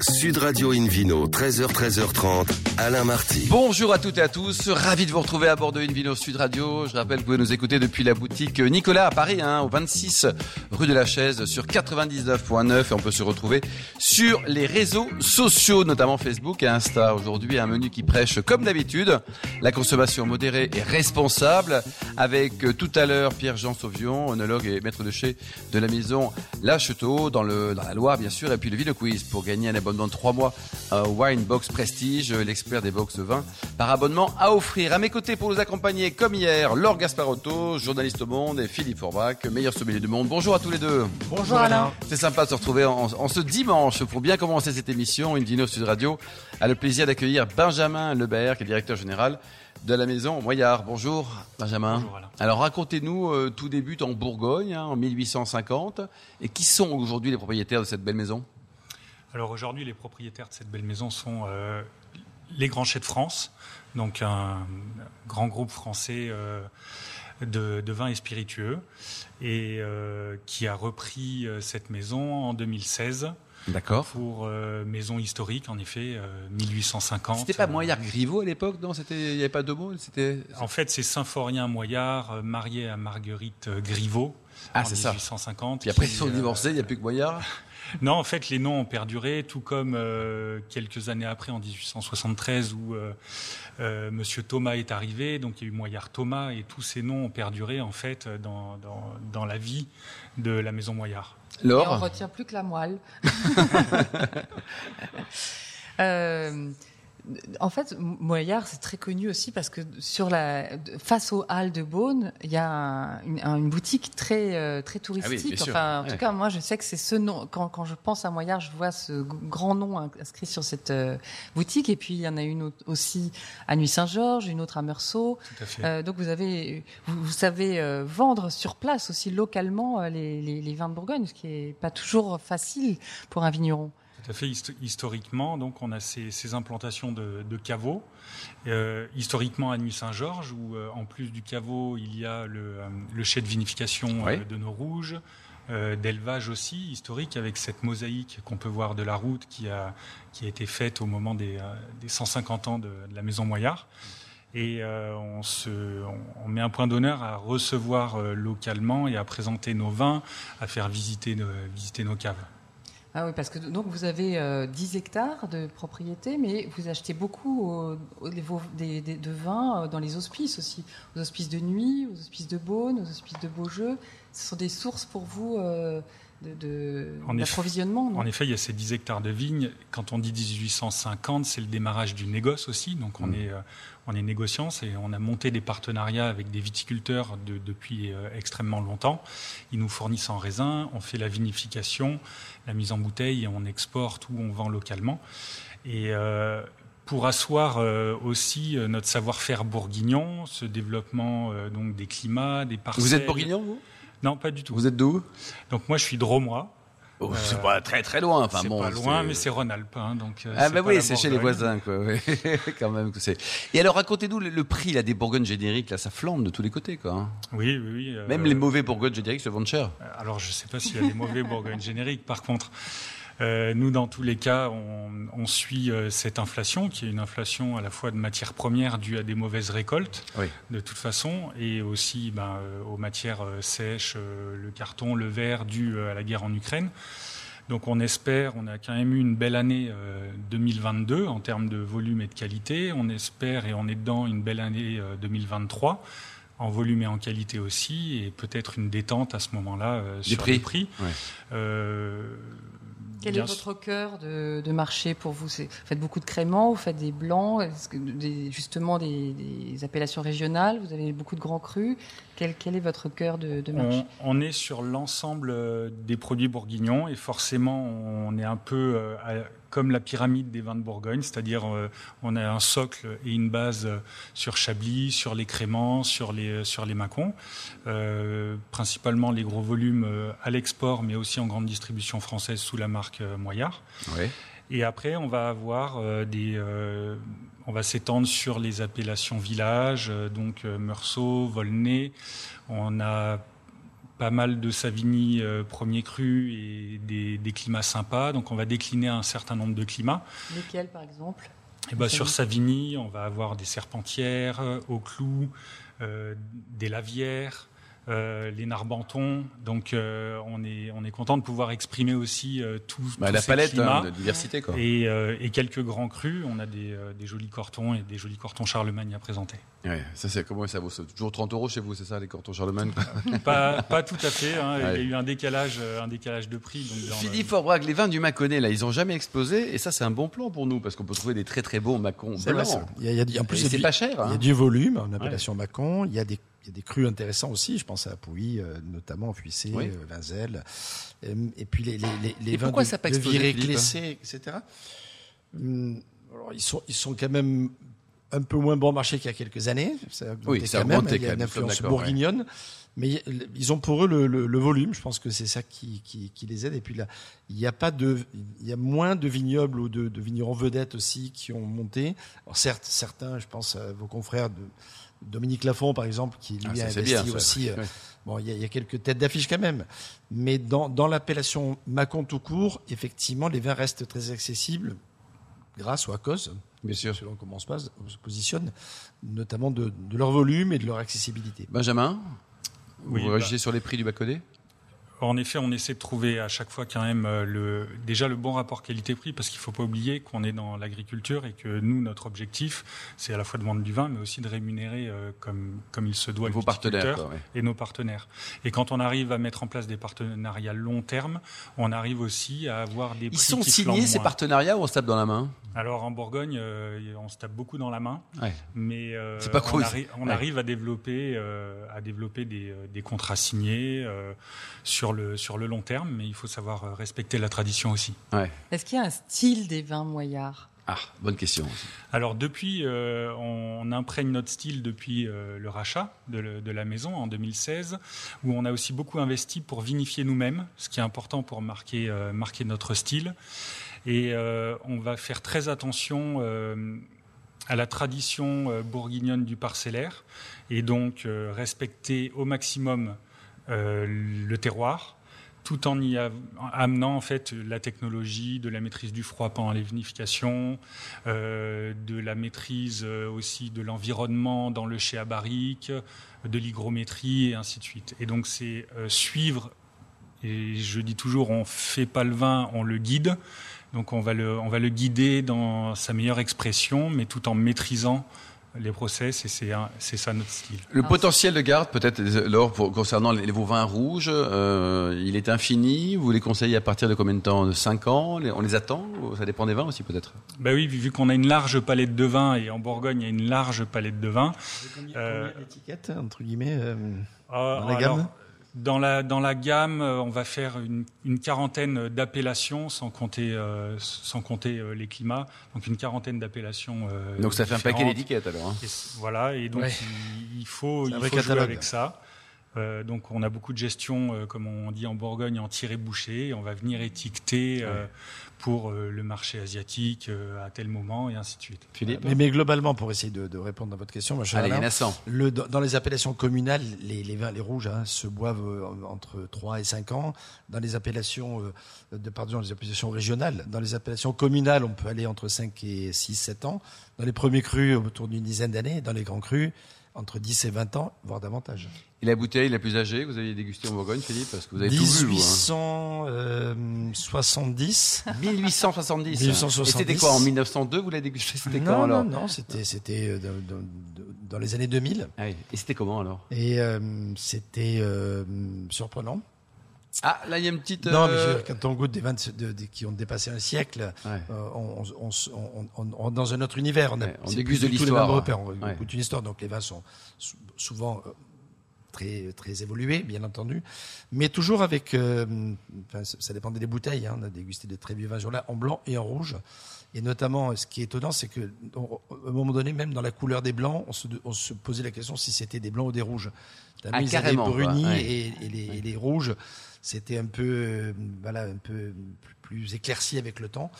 Sud Radio Invino, 13h, 13h30, Alain Marty. Bonjour à toutes et à tous, ravi de vous retrouver à bord de Invino Sud Radio. Je rappelle que vous pouvez nous écouter depuis la boutique Nicolas à Paris, hein, au 26 rue de la Chaise, sur 99.9 et on peut se retrouver sur les réseaux sociaux, notamment Facebook et Insta. Aujourd'hui, un menu qui prêche, comme d'habitude, la consommation modérée et responsable, avec euh, tout à l'heure Pierre-Jean Sauvion, onologue et maître de chez de la maison La Cheteau, dans, le, dans la Loire bien sûr, et puis le Ville Quiz pour gagner un abonnement de 3 mois à Wine Box Prestige, l'expert des box de vin, par abonnement à offrir. À mes côtés pour nous accompagner, comme hier, Laure Gasparotto, journaliste au Monde, et Philippe Forbach, meilleur sommelier du monde. Bonjour à tous les deux. Bonjour Alain. C'est sympa de se retrouver en, en ce dimanche pour bien commencer cette émission. Une dino Sud Radio a le plaisir d'accueillir Benjamin Lebert, qui est directeur général de la maison Moyard. Bonjour Benjamin. Bonjour, Alain. Alors racontez-nous, euh, tout débute en Bourgogne hein, en 1850. Et qui sont aujourd'hui les propriétaires de cette belle maison? Alors aujourd'hui, les propriétaires de cette belle maison sont euh, les Grands Chais de France, donc un grand groupe français euh, de, vins et spiritueux, et euh, qui a repris cette maison en 2016 D'accord. pour euh, maison historique, en effet, euh, 1850. C'était pas Euh, Moyard Griveaux à l'époque, non? C'était, il n'y avait pas deux mots. C'était. En fait, c'est Symphorien Moyard, euh, marié à Marguerite euh, Griveaux. Ah, en c'est ça. 1850. Puis après ils sont euh, divorcés, il n'y a plus que Moyard. Non, en fait, les noms ont perduré, tout comme euh, quelques années après, en 1873, où euh, euh, Monsieur Thomas est arrivé. Donc, il y a eu Moyard Thomas, et tous ces noms ont perduré en fait dans, dans, dans la vie de la maison Moyard. Et on Laure. retient plus que la moelle. Euh, en fait, Moyard, c'est très connu aussi parce que sur la, face aux halles de Beaune, il y a un- une, un- une boutique très, euh, très touristique. Ah sûr. enfin, en Ouais. tout cas, moi, je sais que c'est ce nom. Quand, quand je pense à Moyard, je vois ce grand nom inscrit sur cette euh, boutique. Et puis, il y en a une autre aussi à Nuit-Saint-Georges, une autre à Meursault. Tout à fait. Euh, donc vous avez, vous, vous savez euh, vendre sur place aussi localement les, les, les vins de Bourgogne, ce qui est pas toujours facile pour un vigneron. Tout à fait. Histo- historiquement, donc, on a ces, ces implantations de, de caveaux. Euh, historiquement, à Nuit-Saint-Georges, où euh, en plus du caveau, il y a le, euh, le chai de vinification Oui. euh, de nos rouges, euh, d'élevage aussi historique, avec cette mosaïque qu'on peut voir de la route qui a, qui a été faite au moment des, euh, des 150 ans de, de la maison Moyard. Et euh, on, se, on, on met un point d'honneur à recevoir euh, localement et à présenter nos vins, à faire visiter nos, visiter nos caves. Ah oui, parce que donc vous avez euh, 10 hectares de propriété, mais vous achetez beaucoup de vins euh, dans les hospices aussi, aux hospices de nuit, aux hospices de Beaune, aux hospices de Beaujeu. Ce sont des sources pour vous euh, de, de- En effet. d'approvisionnement, En effet, il y a ces 10 hectares de vignes. Quand on dit 1850, c'est le démarrage du négoce aussi. Donc on, Mm. est, euh, on est négociant et on a monté des partenariats avec des viticulteurs de- depuis euh, extrêmement longtemps. Ils nous fournissent en raisin, on fait la vinification, la mise en bouteille et on exporte ou on vend localement. Et euh, pour asseoir euh, aussi euh, notre savoir-faire bourguignon, ce développement euh, donc des climats, des parcelles. Vous êtes bourguignon, vous? Non, pas du tout. Vous êtes d'où Donc moi, je suis dromois. oh, C'est pas très très loin. Enfin c'est bon. pas loin, mais c'est Rhône-Alpes. hein, donc, euh, Ah bah oui, c'est chez les voisins quoi. oui. Quand même que c'est. Et alors racontez-nous le, le prix là des Bourgognes génériques là, ça flambe de tous les côtés quoi. hein. Oui, oui, oui. euh, Même les mauvais Bourgognes génériques se vendent cher. Alors, je ne sais pas s'il y a des mauvais Bourgogne génériques. Par contre, euh, nous, dans tous les cas, on, on suit euh, cette inflation, qui est une inflation à la fois de matières premières due à des mauvaises récoltes, Oui. de toute façon, et aussi ben, euh, aux matières euh, sèches, euh, le carton, le verre, dû euh, à la guerre en Ukraine. Donc on espère, on a quand même eu une belle année euh, 2022 en termes de volume et de qualité. On espère et on est dedans une belle année euh, 2023 en volume et en qualité aussi, et peut-être une détente à ce moment-là euh, sur prix. les prix. Ouais. Euh, Quel bien est votre cœur de, de marché pour vous Vous faites beaucoup de créments, vous faites des blancs, est-ce que des, justement des, des appellations régionales, vous avez beaucoup de grands crus. Quel, quel est votre cœur de, de marché? On, on est sur l'ensemble euh, des produits bourguignons et forcément on est un peu euh, à- comme la pyramide des vins de Bourgogne, c'est-à-dire euh, on a un socle et une base euh, sur Chablis, sur les créments, sur les, euh, sur les macons, Euh, principalement les gros volumes à l'export mais aussi en grande distribution française sous la marque Moyard. Oui. Et après, on va avoir des, euh, on va s'étendre sur les appellations villages, donc Meursault, Volnay. On a pas mal de Savigny euh, premier cru et des, des, climats sympas. Donc on va décliner un certain nombre de climats. Lesquels par exemple? Et ben, Sur Savigny, on va avoir des serpentières, au clou, euh, des lavières, euh, les Narbantons. Donc euh, on est on est content de pouvoir exprimer aussi euh, tout, bah, la palette hein, de diversité quoi. Et, euh, et, quelques grands crus. On a des, des, jolis cortons et des jolis cortons Charlemagne à présenter. Ouais, ça c'est comment ça vaut? Toujours 30 euros chez vous, c'est ça les cortons Charlemagne? Pas, pas tout à fait. Hein. Il y a eu un décalage un décalage de prix. Donc Philippe Forbrac, les vins du Mâconnais là, ils ont jamais explosé et ça c'est un bon plan pour nous parce qu'on peut trouver des très très bons Macons blancs. Il y a, il y a, en plus c'est pas cher. Hein. Il y a du volume en appellation ouais. Macon. Il y a des il y a des crus intéressants aussi. Je pense à Pouilly, euh, notamment Fuissé, oui. euh, Vinzel. Euh, et puis les, les, les, les et vins pourquoi de, ça pas Viré, Clessé, etc. Hum, alors, ils, sont, ils sont quand même un peu moins bon marché qu'il y a quelques années. Ça a oui, ça quand même. Il y a une influence bourguignonne. Mais ils ont pour eux le, le, le, volume. Je pense que c'est ça qui, qui, qui, les aide. Et puis là, il n'y a pas de, il y a moins de vignobles ou de, de vignerons vedettes aussi qui ont monté. Alors certes, certains, je pense à vos confrères de Dominique Lafont, par exemple, qui lui Ah, a investi bien, ça. aussi. euh, Ouais. Bon, il y, a- il y a quelques têtes d'affiche quand même. Mais dans, dans l'appellation Macon tout court, effectivement, les vins restent très accessibles grâce ou à cause, Bien sûr. selon comment on se, passe, on se positionne, notamment de, de leur volume et de leur accessibilité. Benjamin, vous Oui, réagissez sur les prix du Mâconnais En effet, on essaie de trouver à chaque fois quand même euh, le, déjà le bon rapport qualité-prix, parce qu'il ne faut pas oublier qu'on est dans l'agriculture et que nous, notre objectif, c'est à la fois de vendre du vin, mais aussi de rémunérer euh, comme, comme il se doit Vos partenaires, viticulteur quoi, ouais. et nos partenaires. Et quand on arrive à mettre en place des partenariats long terme, on arrive aussi à avoir des Ils prix sont qui signés ces partenariats ou on se tape dans la main? Alors en Bourgogne, euh, on se tape beaucoup dans la main, Ouais. mais C'est pas on, arri- on Ouais. arrive à développer, à développer des, des contrats signés euh, sur le sur le long terme, mais il faut savoir euh, respecter la tradition aussi. Est-ce qu'il y a un style des vins moyards? Ah, bonne question. aussi. Alors depuis, euh, on imprègne notre style depuis euh, le rachat de, le- de la maison en 2016, où on a aussi beaucoup investi pour vinifier nous-mêmes, ce qui est important pour marquer, euh, marquer notre style. Et euh, on va faire très attention euh, à la tradition euh, bourguignonne du parcellaire, et donc euh, respecter au maximum euh, le terroir tout en y amenant en fait la technologie, de la maîtrise du froid pendant les vinifications, euh, de la maîtrise euh, aussi de l'environnement dans le chai à barrique, de l'hygrométrie et ainsi de suite. Et donc c'est euh, suivre, et je dis toujours, on fait pas le vin, on le guide. Donc on va le, on va le guider dans sa meilleure expression, mais tout en maîtrisant les process, et c'est ça notre style. Le potentiel de garde, peut-être, Laure, pour- concernant les, vos vins rouges, euh, il est infini. Vous les conseillez à partir de combien de temps? De 5 ans? Les- On les attend? Ça dépend des vins aussi, peut-être? Bah oui, vu vu qu'on a une large palette de vins, et en Bourgogne, il y a une large palette de vins. Combien, Euh, combien d'étiquettes, entre guillemets euh, Ah, Dans la alors, gamme dans la, dans la gamme, euh, on va faire une, une quarantaine d'appellations, sans compter, euh, sans compter euh, les climats. Donc une quarantaine d'appellations. euh, Donc ça fait un paquet d'étiquettes, alors. hein. Et voilà, et donc Ouais. il, il faut, il faut jouer catalogue. avec ça. Euh, donc on a beaucoup de gestion, euh, comme on dit en Bourgogne, en tiré-bouché. Et On va venir étiqueter euh, pour euh, le marché asiatique euh, à tel moment et ainsi de suite. Philippe mais, mais globalement, pour essayer de, de répondre à votre question, ma chère Allez, Alain, a 100. Le, dans les appellations communales, les, les vins, les rouges, hein, se boivent euh, entre 3 et 5 ans. Dans les appellations, euh, de, pardon, les appellations régionales, dans les appellations communales, on peut aller entre 5 et 6, 7 ans. Dans les premiers crus, autour d'une dizaine d'années. Dans les grands crus, entre 10 et 20 ans, voire davantage. Et la bouteille la plus âgée, vous avez dégusté en Bourgogne, Philippe Parce que vous avez tout vu, vous. Hein. 1870. 1870. 1870. Et c'était quoi En 1902, vous l'avez dégusté C'était quand non, alors non, non, c'était, c'était euh, dans, dans- dans les années 2000. Ah oui. Et c'était comment alors? Et euh, c'était euh, surprenant. Ah, là, il y a une petite. Non, mais euh, quand on goûte des vins de- de- de- qui ont dépassé un siècle, ouais. euh, on, on, dans un autre univers. On, a, Ouais, déguste de l'histoire. On Ouais. goûte une histoire, donc les vins sont sou- souvent euh, très, très évolués, bien entendu, mais toujours avec. euh, enfin, ça dépendait des bouteilles. hein. On a dégusté de très vieux vins là en blanc et en rouge. Et notamment, ce qui est étonnant, c'est que, à un moment donné, même dans la couleur des blancs, on se, on se posait la question si c'était des blancs ou des rouges. Ah, ils carrément, brunis Ouais. et, et les, et les rouges, c'était un peu, euh, voilà, un peu plus, éclairci avec le temps.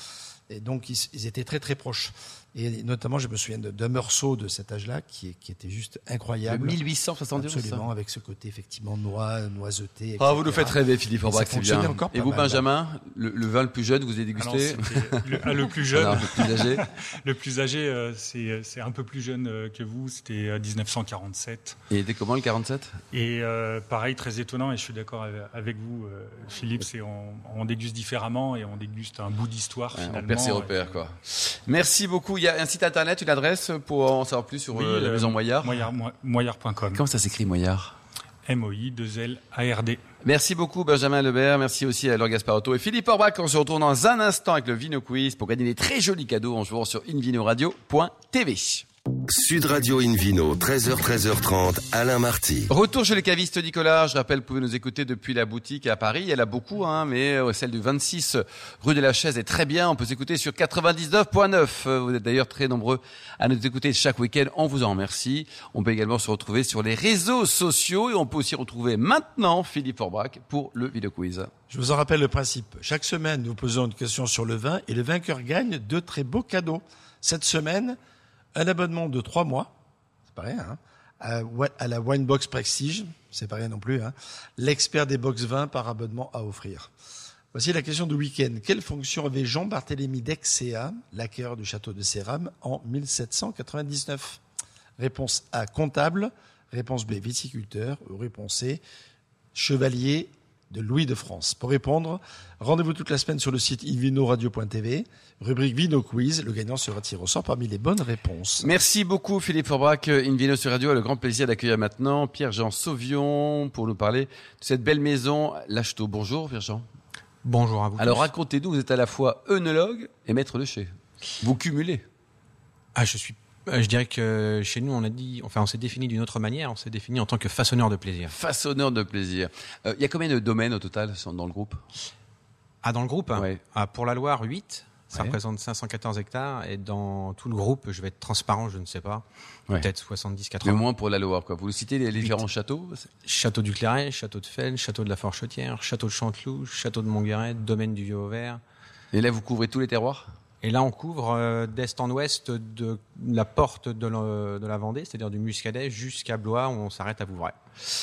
Et donc, ils, ils étaient très très proches. Et notamment, je me souviens de- d'un meursault de cet âge-là qui, qui était juste De incroyable. 1872, ça Absolument, avec ce côté effectivement noix, noiseté. Ah, vous etc. nous faites rêver, Philippe Et Aubrac, c'est bien. Et vous, mal. Benjamin, le, le vin le plus jeune, vous avez Alors, dégusté le, ah, le plus jeune, Alors, le plus âgé le plus âgé, euh, c'est un peu plus jeune euh, que vous. C'était euh, 1947. Il était comment le 47 Et euh, pareil, très étonnant. Et je suis d'accord avec- vous, euh, Philippe. C'est on, on déguste différemment et on déguste un bout d'histoire Ouais, finalement. On perd ses repères, quoi. Merci beaucoup. Il y a un site internet, une adresse pour en savoir plus sur Oui, euh, la euh, maison Moyard? Moyard- mo- Moyard.com. Comment ça s'écrit Moyard? MOI 2 L ARD. Merci beaucoup Benjamin Lebert, merci aussi à Laure Gasparotto et Philippe Orbach. On se retrouve dans un instant avec le Vino Quiz pour gagner des très jolis cadeaux en jouant sur invinoradio.tv. Sud Radio Invino, 13h, 13h30, Alain Marty. Retour chez le caviste Nicolas. Je rappelle, vous pouvez nous écouter depuis la boutique à Paris. Elle a beaucoup, hein, mais euh, celle du 26 rue de la Chaise est très bien. On peut s'écouter sur 99.9. Euh, Vous êtes d'ailleurs très nombreux à nous écouter chaque week-end. On vous en remercie. On peut également se retrouver sur les réseaux sociaux et on peut aussi retrouver maintenant Philippe Forbrac pour le vidéo quiz. Je vous en rappelle le principe. Chaque semaine, nous posons une question sur le vin et le vainqueur gagne deux très beaux cadeaux. Cette semaine, un abonnement de trois mois, c'est pas rien, hein, à, la Winebox Prestige, c'est pas rien non plus, hein, l'expert des box vins par abonnement à offrir. Voici la question du week-end. Quelle fonction avait Jean-Barthélemy d'Exéa, l'acquéreur du château de Séram, en 1799 Réponse A, comptable. Réponse B, viticulteur. Réponse C, chevalier de Louis de France. Pour répondre, rendez-vous toute la semaine sur le site invinoradio.tv, rubrique Vino Quiz. Le gagnant sera tiré au sort parmi les bonnes réponses. Merci beaucoup Philippe Forbrac. Invino sur Radio a le grand plaisir d'accueillir maintenant Pierre-Jean Sauvion pour nous parler de cette belle maison L'Acheteau. Bonjour Pierre-Jean. Bonjour à vous. Alors racontez-nous, vous êtes à la fois œnologue et maître de chez. Vous cumulez. Ah, je suis. Euh, Je dirais que chez nous, on a dit, enfin, on s'est défini d'une autre manière. On s'est défini en tant que façonneur de plaisir. Façonneur de plaisir. Euh, Il y a combien de domaines au total dans le groupe? Ah, dans le groupe, Ouais. ah, pour la Loire, 8. Ça Ouais. représente 514 hectares. Et dans tout le groupe, je vais être transparent, je ne sais pas. Ouais. Peut-être 70, Le 80. moins pour la Loire. Quoi. Vous citez les différents châteaux Château du Claret, château de Felles, château de la Forchetière, château de Chanteloup, château de Montguéret, domaine du Vieux-Auvert. Et là, vous couvrez tous les terroirs? Et là, on couvre euh, d'est en ouest de la porte de, la- de la Vendée, c'est-à-dire du Muscadet, jusqu'à Blois, où on s'arrête à Vouvray.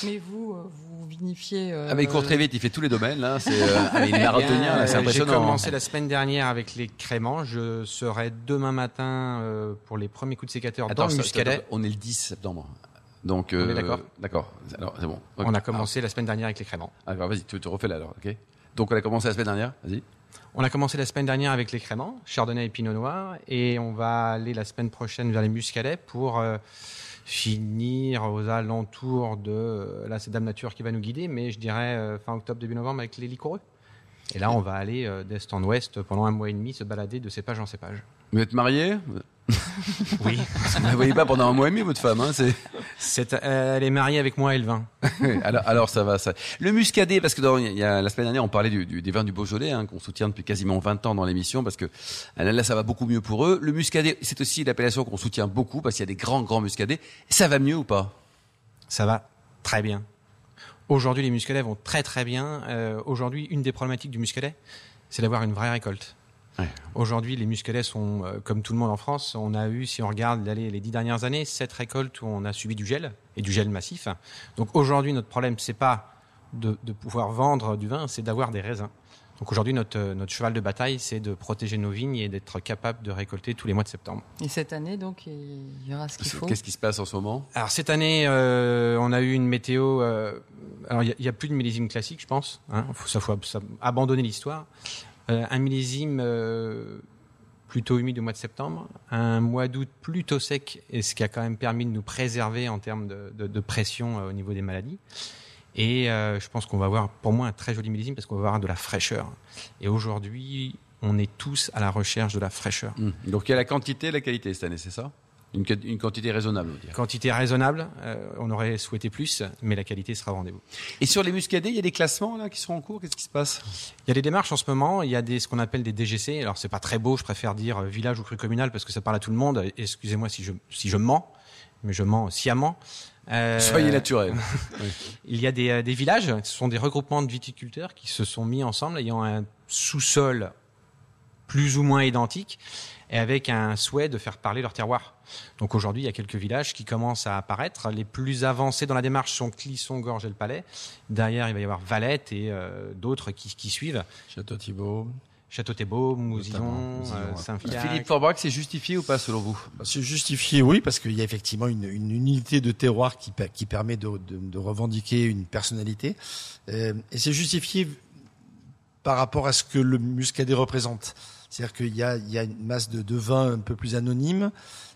Mais vous, euh, vous vinifiez. euh, Ah mais il court très vite, il fait tous les domaines là. C'est euh, là, c'est Euh, J'ai impressionnant. commencé la semaine dernière avec les créments. Je serai demain matin euh, pour les premiers coups de sécateur Attends, dans le ça- Muscadet. on est le 10 septembre. Donc, On est d'accord D'accord. Alors, c'est bon. On a commencé la semaine dernière avec les créments. Ah, alors, vas-y, tu te refais là alors, ok Donc, on a commencé la semaine dernière, vas-y. On a commencé la semaine dernière avec les créments, Chardonnay et Pinot Noir, et on va aller la semaine prochaine vers les Muscadets pour euh, finir aux alentours de. Là, c'est Dame Nature qui va nous guider, mais je dirais euh, fin octobre, début novembre avec les liquoreux. Et là, on va aller euh, d'est en ouest pendant un mois et demi se balader de cépage en cépage. Vous êtes marié Oui. Vous ne la voyez pas pendant un mois et demi, votre femme. Hein, c'est... C'est, euh, elle est mariée avec moi et le vin. alors, alors, ça va. Ça... Le muscadet, parce que dans, il y a, la semaine dernière, on parlait du, du- des vins du Beaujolais, hein, qu'on soutient depuis quasiment 20 ans dans l'émission, parce que euh, là, ça va beaucoup mieux pour eux. Le muscadet, c'est aussi l'appellation qu'on soutient beaucoup, parce qu'il y a des grands, grands muscadets. Ça va mieux ou pas? Ça va très bien. Aujourd'hui, les muscadets vont très très bien. Euh, Aujourd'hui, une des problématiques du muscadet, c'est d'avoir une vraie récolte. Ouais. Aujourd'hui, les muscadets sont, euh, comme tout le monde en France, on a eu, si on regarde les dix dernières années, sept récoltes où on a subi du gel, et du gel massif. Donc aujourd'hui, notre problème, c'est pas de, de pouvoir vendre du vin, c'est d'avoir des raisins. Donc aujourd'hui, notre, euh, notre cheval de bataille, c'est de protéger nos vignes et d'être capable de récolter tous les mois de septembre. Et cette année, donc, il y aura ce qu'il faut. Qu'est-ce qui se passe en ce moment? Alors cette année, euh, on a eu une météo. euh, alors il n'y a, plus de millésime classique, je pense. Hein, faut, ça faut ab- ça- abandonner l'histoire. Euh, un millésime euh, plutôt humide au mois de septembre, un mois d'août plutôt sec, et ce qui a quand même permis de nous préserver en termes de, pression euh, au niveau des maladies. Et je pense qu'on va avoir, pour moi, un très joli millésime parce qu'on va avoir de la fraîcheur. Et aujourd'hui, on est tous à la recherche de la fraîcheur. Hum. Donc, il y a la quantité et la qualité cette année, c'est ça? Une, qua- une quantité raisonnable, on. Quantité raisonnable, euh, on aurait souhaité plus, mais la qualité sera au rendez-vous. Et sur les muscadets, il y a des classements là qui sont en cours? Qu'est-ce qui se passe? Il y a des démarches en ce moment, il y a des, ce qu'on appelle des DGC. Alors, c'est pas très beau, je préfère dire euh, village ou cru communal parce que ça parle à tout le monde. Excusez-moi si je, si je mens, mais je mens sciemment. Euh, Soyez naturel. Il y a des, des villages, ce sont des regroupements de viticulteurs qui se sont mis ensemble, ayant un sous-sol plus ou moins identique et avec un souhait de faire parler leur terroir. Donc aujourd'hui, il y a quelques villages qui commencent à apparaître. Les plus avancés dans la démarche sont Clisson, Gorge et le Palais. Derrière, il va y avoir Valette et euh, d'autres qui, qui suivent. Château Thibault. Château-Thébault, Mousillon, Mousillon, euh. Saint-Fiac. Philippe Forbach, c'est justifié ou pas selon vous? C'est justifié, oui, parce qu'il y a effectivement une, une unité de terroir qui, permet de, de- de revendiquer une personnalité. Euh, et c'est justifié par rapport à ce que le muscadet représente. C'est-à-dire qu'il y a, il y a une masse de, de vin un peu plus anonyme.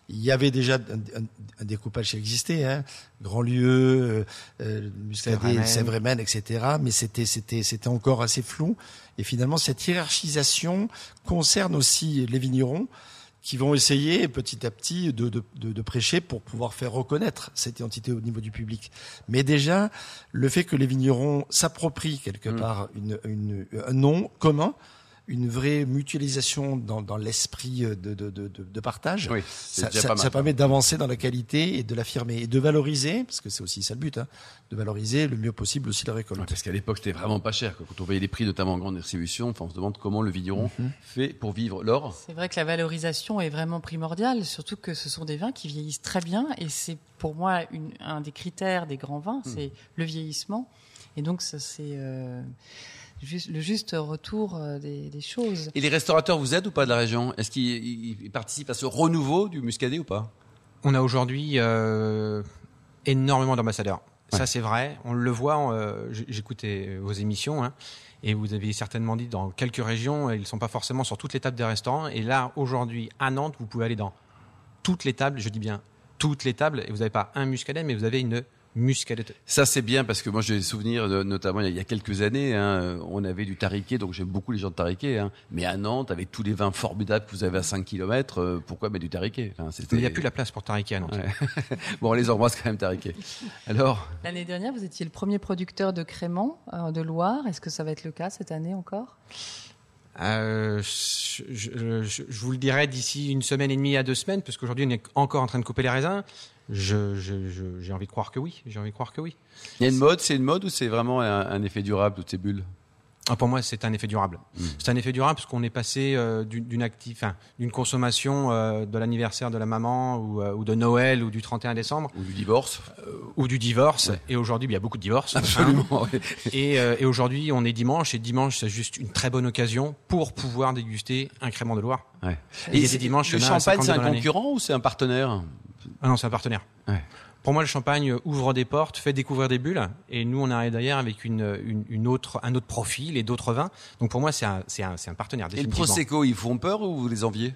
Il y avait déjà un, un- un découpage qui existait, hein, Grandlieu, euh, Muscadet. Sèvres-Amen, etc. Mais c'était, c'était, c'était encore assez flou. Et finalement, cette hiérarchisation concerne aussi les vignerons qui vont essayer petit à petit de, de, de, de prêcher pour pouvoir faire reconnaître cette identité au niveau du public. Mais déjà, le fait que les vignerons s'approprient quelque Mm. part une, une, un nom commun, une vraie mutualisation dans, dans l'esprit de, de, de, de, de partage, Oui, ça, déjà ça- pas mal. ça permet d'avancer dans la qualité et de l'affirmer et de valoriser, parce que c'est aussi ça le but, hein, de valoriser le mieux possible aussi la récolte. Ouais, parce qu'à l'époque, c'était vraiment pas cher. quoi. Quand on voyait les prix, notamment en grande distribution, enfin, on se demande comment le vigneron Mhm. fait pour vivre l'or. C'est vrai que la valorisation est vraiment primordiale, surtout que ce sont des vins qui vieillissent très bien et c'est pour moi une- un des critères des grands vins, c'est le vieillissement. Et donc ça c'est euh, le juste retour euh, des, des choses. Et les restaurateurs vous aident ou pas de la région? Est-ce qu'ils ils- ils participent à ce renouveau du muscadet ou pas? On a aujourd'hui euh, énormément d'ambassadeurs. Ça, c'est vrai. On le voit. euh, J'écoutais vos émissions. hein, et vous avez certainement dit dans quelques régions, ils ne sont pas forcément sur toutes les tables des restaurants. Et là, aujourd'hui, à Nantes, vous pouvez aller dans toutes les tables. Je dis bien toutes les tables. Et vous n'avez pas un muscadet, mais vous avez une muscadet. Ça, c'est bien parce que moi, j'ai des souvenirs, de- notamment il y a- il y a quelques années, hein, on avait du tariquet, donc j'aime beaucoup les gens de tariquet. Hein, mais à Nantes, avec tous les vins formidables que vous avez à 5 km, pourquoi mettre du tariquet? Enfin, il n'y a plus la place pour Tariquet à Nantes. Ouais. bon, on les embrasse quand même, tariquet. Alors, L'année dernière, vous étiez le premier producteur de créments euh, de Loire. Est-ce que ça va être le cas cette année encore? Euh, je, vous le dirai d'ici une semaine et demie à deux semaines, parce qu'aujourd'hui on est encore en train de couper les raisins. J'ai envie de croire que oui. J'ai envie de croire que oui. il y a une mode, c'est une mode ou c'est vraiment un, un effet durable, toutes ces bulles? Ah, pour moi, c'est un effet durable. C'est un effet durable parce qu'on est passé euh, d'une enfin, consommation euh, de l'anniversaire de la maman ou, euh, ou de Noël ou du 31 décembre Ou du divorce ou du divorce. Ouais. Et aujourd'hui, il y a beaucoup de divorces. Absolument, oui. Et, et aujourd'hui, on est dimanche et dimanche, c'est juste une très bonne occasion pour pouvoir déguster un crément de Loire. Ouais. A des c'est- dimanches, le champagne, 52 c'est un concurrent ou c'est un partenaire? Ah non, c'est un partenaire. Ouais. Pour moi, le champagne ouvre des portes, fait découvrir des bulles, et nous, on arrive derrière avec une, une, une autre, un autre profil et d'autres vins. Donc pour moi, c'est un, c'est un, un partenaire. Et le. Prosecco, ils font peur ou vous les enviez?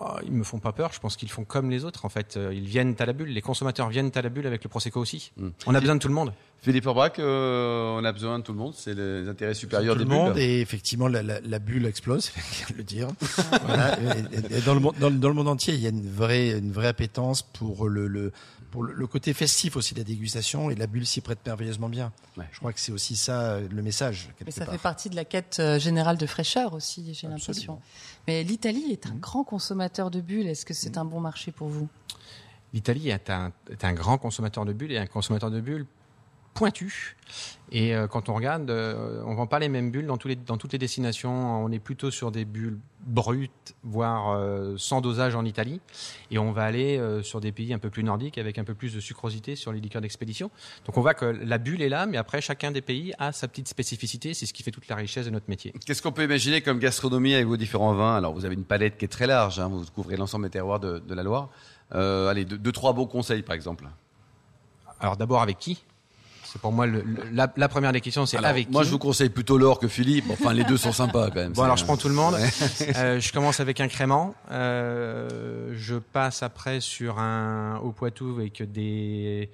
Oh, ils me font pas peur. Je pense qu'ils font comme les autres. En fait, Euh, ils viennent à la bulle. Les consommateurs viennent à la bulle avec le prosecco aussi. Mm. On a besoin de tout le monde. Philippe Orbach, euh, on a besoin de tout le monde, c'est les intérêts supérieurs tout des le monde bulles. et effectivement la, la, la bulle explose, faut le dire. Voilà. Et- et- et dans, le monde, dans, le- dans le monde entier, il y a une vraie, une vraie appétence pour le, le, pour le, le côté festif aussi de la dégustation et la bulle s'y prête merveilleusement bien. Ouais. Je crois que c'est aussi ça euh, le message. Mais ça part. fait partie de la quête euh, générale de fraîcheur aussi, j'ai l'impression. Mais l'Italie est un grand consommateur de bulles. Est-ce que c'est un bon marché pour vous? L'Italie est un, est un grand consommateur de bulles et un consommateur de bulles pointu. Et euh, quand on regarde, euh, on vend pas les mêmes bulles dans, tous les, dans toutes les destinations. On est plutôt sur des bulles brutes, voire euh, sans dosage en Italie. Et on va aller euh, sur des pays un peu plus nordiques avec un peu plus de sucrosité sur les liqueurs d'expédition. Donc on voit que la bulle est là, mais après chacun des pays a sa petite spécificité. C'est ce qui fait toute la richesse de notre métier. Qu'est-ce qu'on peut imaginer comme gastronomie avec vos différents vins? Alors, vous avez une palette qui est très large, hein, vous couvrez l'ensemble des terroirs de, de la Loire. Allez, deux, deux, trois bons conseils, par exemple. Alors d'abord avec qui? C'est pour moi le- le- la, la première des questions, c'est avec moi, qui je vous conseille plutôt l'or que Philippe. Enfin, les deux sont sympas quand même. Bon, alors je prends tout le monde. Ouais. Euh, je commence avec un crément. Euh, je passe après sur un au Poitou avec des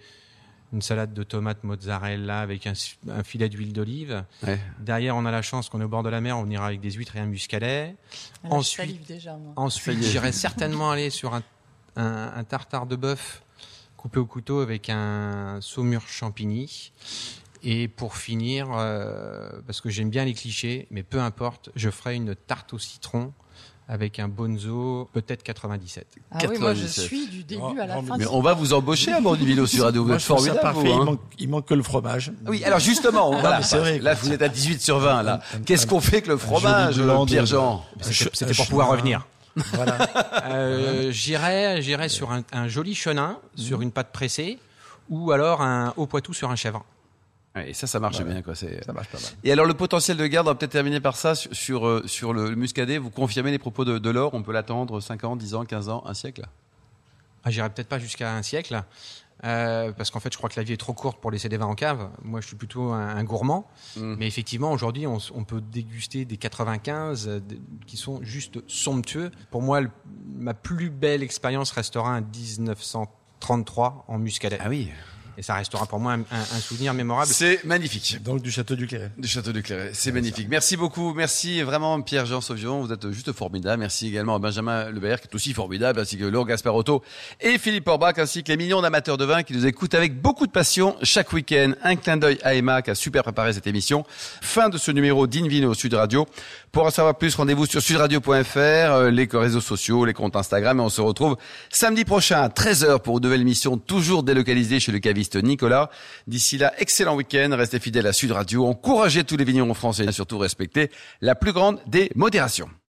une salade de tomates mozzarella avec un, un filet d'huile d'olive. Ouais. Derrière, on a la chance qu'on est au bord de la mer, on ira avec des huîtres et un muscadet. Ah, Ensuite- déjà, moi. J'irai certainement aller sur un, un- un tartare de bœuf coupé au couteau avec un saumur champigny. Et pour finir, euh, parce que j'aime bien les clichés, mais peu importe, je ferai une tarte au citron avec un Bonzo peut-être 97. Ah oui, moi je 97. suis du début Oh, à la non, fin. Mais on va vous embaucher à bord du vélo sur Radio. Vous êtes formidable, parfait. vous, il, hein. manque, il manque que le fromage. Oui, alors justement, voilà, vrai, là vous êtes à 18 sur 20 là. Qu'est-ce qu'on fait avec le fromage, Pierre-Jean C'était pour pouvoir revenir. Voilà. Euh, J'irais j'irais sur un, un joli chenin, sur une pâte pressée, ou alors un haut poitou sur un chèvre. Et ça, ça marche bien quoi. C'est. Ça marche pas mal. Et alors le potentiel de garde, on va peut-être terminer par ça sur sur, euh, sur le, le muscadet. Vous confirmez les propos de, de l'or On peut l'attendre 5 ans, 10 ans, 15 ans, un siècle? Ah, J'irais peut-être pas jusqu'à un siècle, euh, parce qu'en fait, je crois que la vie est trop courte pour laisser des vins en cave. Moi, je suis plutôt un, un gourmand. Mm. Mais effectivement, aujourd'hui, on, peut déguster des 95 euh, qui sont juste somptueux. Pour moi, le- ma plus belle expérience restera un 1933 en muscadet. Ah oui. Et ça restera pour moi un, un- un souvenir mémorable. C'est magnifique. Donc du château du Cléret. Du château de Cléret, c'est magnifique. Merci beaucoup, merci vraiment Pierre-Jean Sauvion, vous êtes juste formidable. Merci également à Benjamin Lebert qui est aussi formidable, ainsi que Laure Gasparotto et Philippe Orbach, ainsi que les millions d'amateurs de vin qui nous écoutent avec beaucoup de passion chaque week-end. Un clin d'œil à Emma qui a super préparé cette émission. Fin de ce numéro d'Invino Sud Radio. Pour en savoir plus, rendez-vous sur sudradio.fr, euh, les réseaux sociaux, les comptes Instagram et on se retrouve samedi prochain à 13h pour une nouvelle émission toujours délocalisée chez le caviste Nicolas. D'ici là, excellent week-end, restez fidèles à Sud Radio, encouragez tous les vignerons français et surtout respectez la plus grande des modérations.